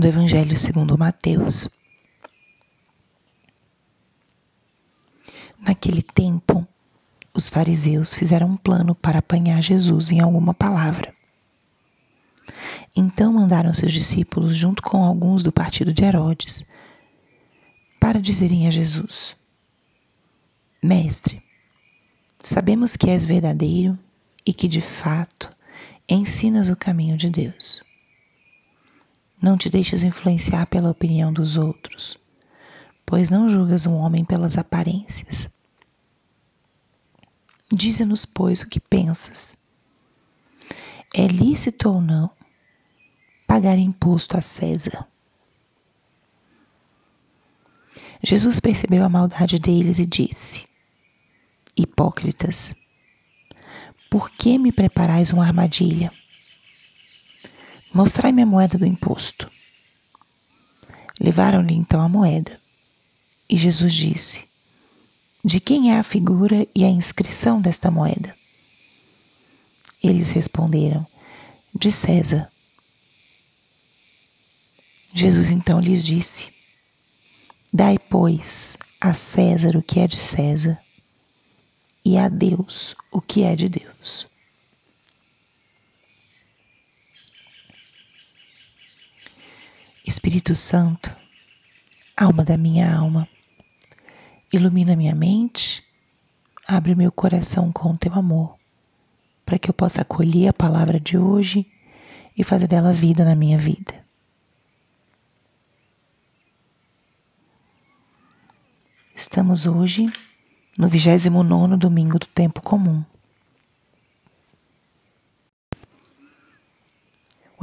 do Evangelho segundo Mateus. Naquele tempo, os fariseus fizeram um plano para apanhar Jesus em alguma palavra. Então mandaram seus discípulos, junto com alguns do partido de Herodes, para dizerem a Jesus: Mestre, sabemos que és verdadeiro e que de fato ensinas o caminho de Deus. Não te deixes influenciar pela opinião dos outros, pois não julgas um homem pelas aparências. Dize-nos, pois, o que pensas. É lícito ou não pagar imposto a César? Jesus percebeu a maldade deles e disse: Hipócritas, por que me preparais uma armadilha? Mostrai-me a moeda do imposto. Levaram-lhe então a moeda. E Jesus disse: De quem é a figura e a inscrição desta moeda? Eles responderam: De César. Jesus então lhes disse: Dai, pois, a César o que é de César e a Deus o que é de Deus. Espírito Santo, alma da minha alma, ilumina minha mente, abre meu coração com o teu amor, para que eu possa acolher a palavra de hoje e fazer dela vida na minha vida. Estamos hoje no 29 domingo do tempo comum.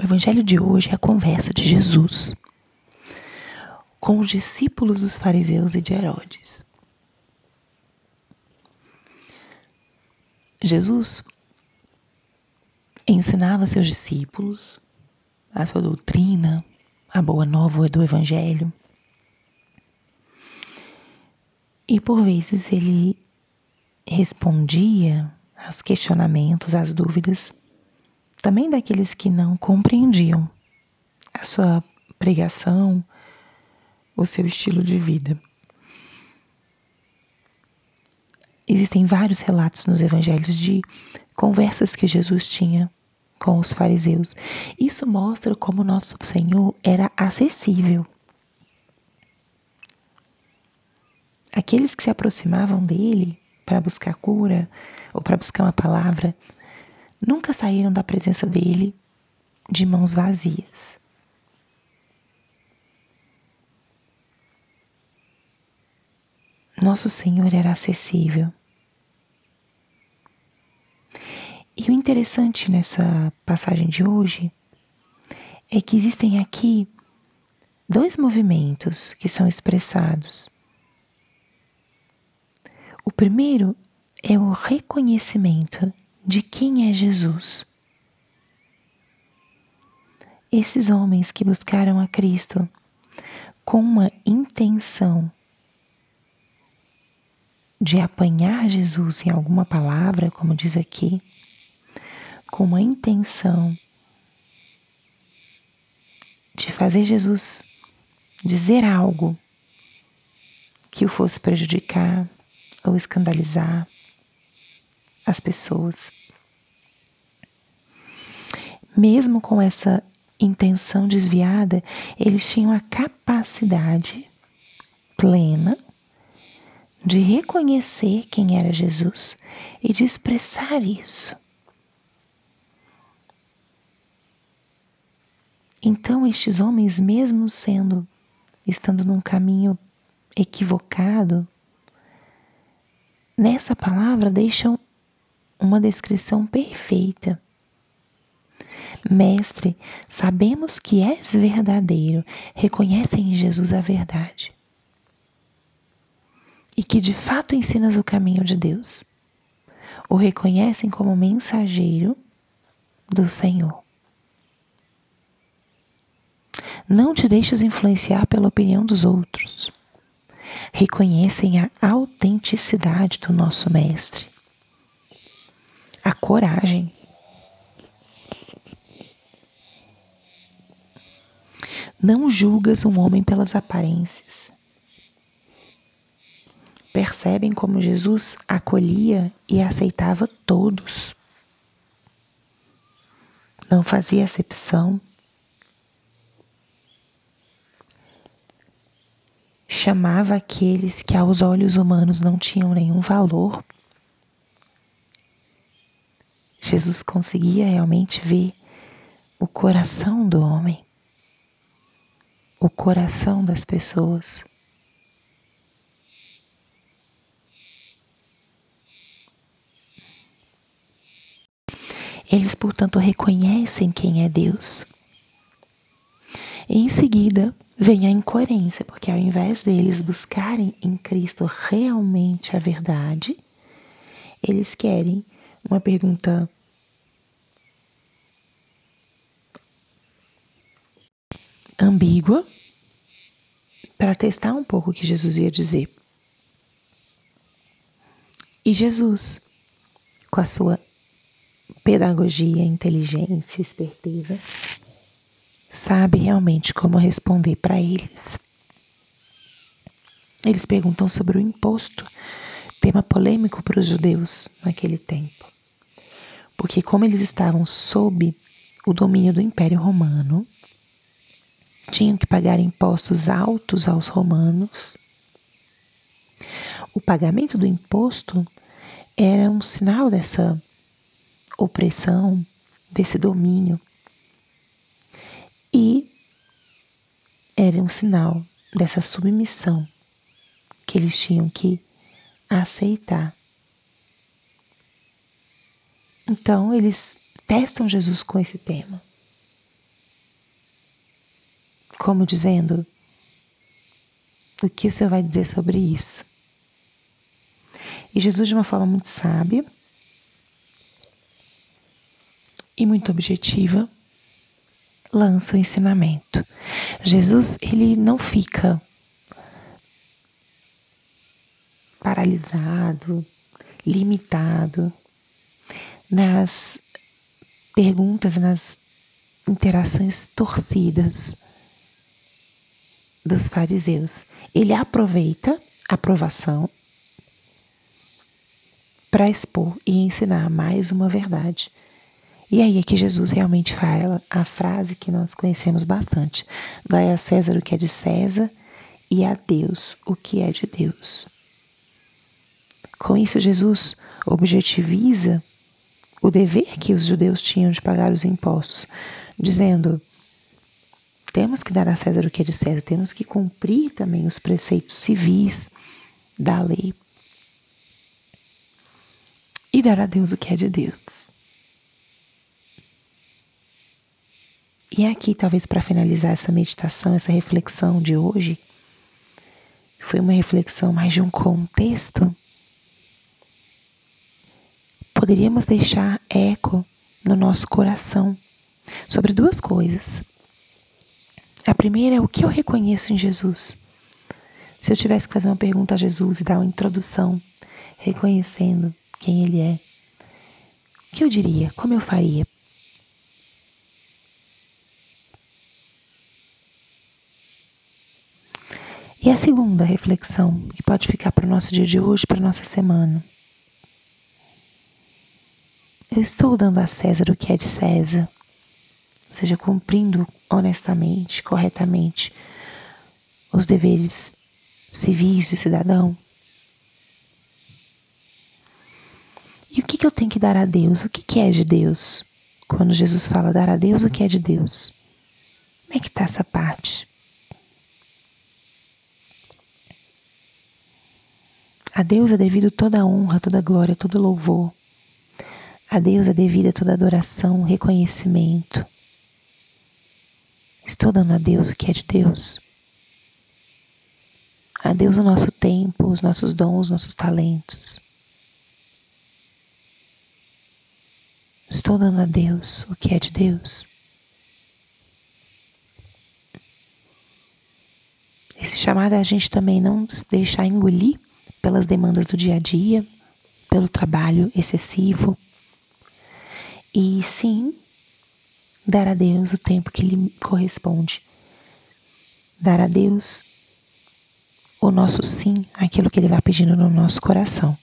Evangelho de hoje é a conversa de Jesus com os discípulos dos fariseus e de Herodes. Jesus ensinava seus discípulos a sua doutrina, a boa nova do evangelho. E por vezes ele respondia aos questionamentos, às dúvidas também daqueles que não compreendiam a sua pregação, o seu estilo de vida. Existem vários relatos nos evangelhos de conversas que Jesus tinha com os fariseus. Isso mostra como nosso Senhor era acessível. Aqueles que se aproximavam dele para buscar cura ou para buscar uma palavra nunca saíram da presença dele de mãos vazias. Nosso Senhor era acessível. E o interessante nessa passagem de hoje é que existem aqui dois movimentos que são expressados. O primeiro é o reconhecimento de quem é Jesus. Esses homens que buscaram a Cristo com uma intenção de apanhar Jesus em alguma palavra, como diz aqui, com uma intenção de fazer Jesus dizer algo que o fosse prejudicar ou escandalizar as pessoas. Mesmo com essa intenção desviada, eles tinham a capacidade plena de reconhecer quem era Jesus e de expressar isso. Então, estes homens, mesmo sendo, estando num caminho equivocado, nessa palavra deixam uma descrição perfeita. Mestre, sabemos que és verdadeiro, reconhecem em Jesus a verdade e que de fato ensinas o caminho de Deus. O reconhecem como mensageiro do Senhor. Não te deixes influenciar pela opinião dos outros. Reconhecem a autenticidade do nosso Mestre a coragem. Não julgas um homem pelas aparências. Percebem como Jesus acolhia e aceitava todos. Não fazia acepção. Chamava aqueles que aos olhos humanos não tinham nenhum valor. Jesus conseguia realmente ver o coração do homem o coração das pessoas. Eles, portanto, reconhecem quem é Deus. E em seguida vem a incoerência, porque ao invés deles buscarem em Cristo realmente a verdade, eles querem uma pergunta ambígua para testar um pouco o que Jesus ia dizer. E Jesus, com a sua pedagogia, inteligência, esperteza, sabe realmente como responder para eles. Eles perguntam sobre o imposto, tema polêmico para os judeus naquele tempo. Porque, como eles estavam sob o domínio do Império Romano, tinham que pagar impostos altos aos romanos. O pagamento do imposto era um sinal dessa opressão, desse domínio. E era um sinal dessa submissão que eles tinham que aceitar. Então, eles testam Jesus com esse tema como dizendo: O que o Senhor vai dizer sobre isso? E Jesus, de uma forma muito sábia e muito objetiva, lança o ensinamento. Jesus, ele não fica paralisado, limitado nas perguntas, nas interações torcidas dos fariseus. Ele aproveita a aprovação para expor e ensinar mais uma verdade. E aí é que Jesus realmente fala a frase que nós conhecemos bastante: dai a César o que é de César e a Deus o que é de Deus. Com isso, Jesus objetiviza o dever que os judeus tinham de pagar os impostos, dizendo: temos que dar a César o que é de César, temos que cumprir também os preceitos civis da lei e dar a Deus o que é de Deus. E aqui, talvez para finalizar essa meditação, essa reflexão de hoje, foi uma reflexão mais de um contexto. Poderíamos deixar eco no nosso coração sobre duas coisas. A primeira é o que eu reconheço em Jesus. Se eu tivesse que fazer uma pergunta a Jesus e dar uma introdução, reconhecendo quem Ele é, o que eu diria? Como eu faria? E a segunda reflexão, que pode ficar para o nosso dia de hoje, para a nossa semana. Eu estou dando a César o que é de César seja, cumprindo honestamente, corretamente os deveres civis de cidadão. E o que, que eu tenho que dar a Deus? O que, que é de Deus? Quando Jesus fala dar a Deus, o que é de Deus? Como é que está essa parte? A Deus é devido toda honra, toda glória, todo louvor. A Deus é devida toda adoração, reconhecimento. Estou dando a Deus o que é de Deus. A Deus o nosso tempo, os nossos dons, os nossos talentos. Estou dando a Deus o que é de Deus. Esse chamado é a gente também não se deixar engolir pelas demandas do dia a dia, pelo trabalho excessivo. E sim, dar a Deus o tempo que lhe corresponde, dar a Deus o nosso sim, aquilo que Ele vai pedindo no nosso coração.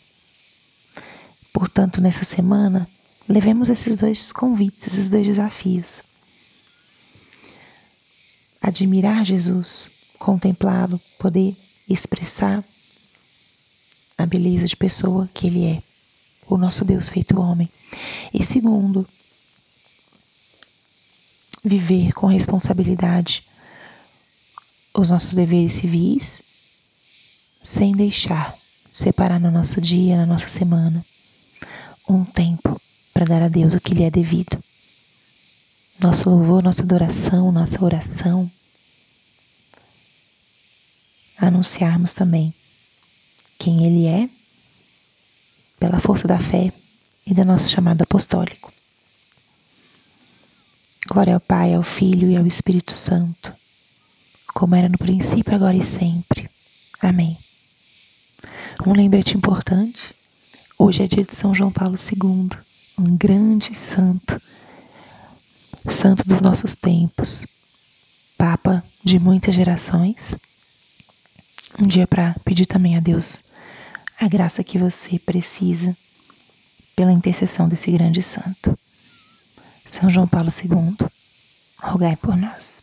Portanto, nessa semana, levemos esses dois convites, esses dois desafios. Admirar Jesus, contemplá-lo, poder expressar a beleza de pessoa que Ele é, o nosso Deus feito homem. E segundo, viver com responsabilidade os nossos deveres civis, sem deixar separar no nosso dia, na nossa semana, um tempo para dar a Deus o que lhe é devido. Nosso louvor, nossa adoração, nossa oração. Anunciarmos também quem Ele é, pela força da fé e do nosso chamado apostólico. Glória ao Pai, ao Filho e ao Espírito Santo como era no princípio, agora e sempre. Amém. Um lembrete importante: hoje é dia de São João Paulo II, um grande santo, santo dos nossos tempos, Papa de muitas gerações. Um dia para pedir também a Deus a graça que você precisa pela intercessão desse grande santo. São João Paulo II, rogai por nós.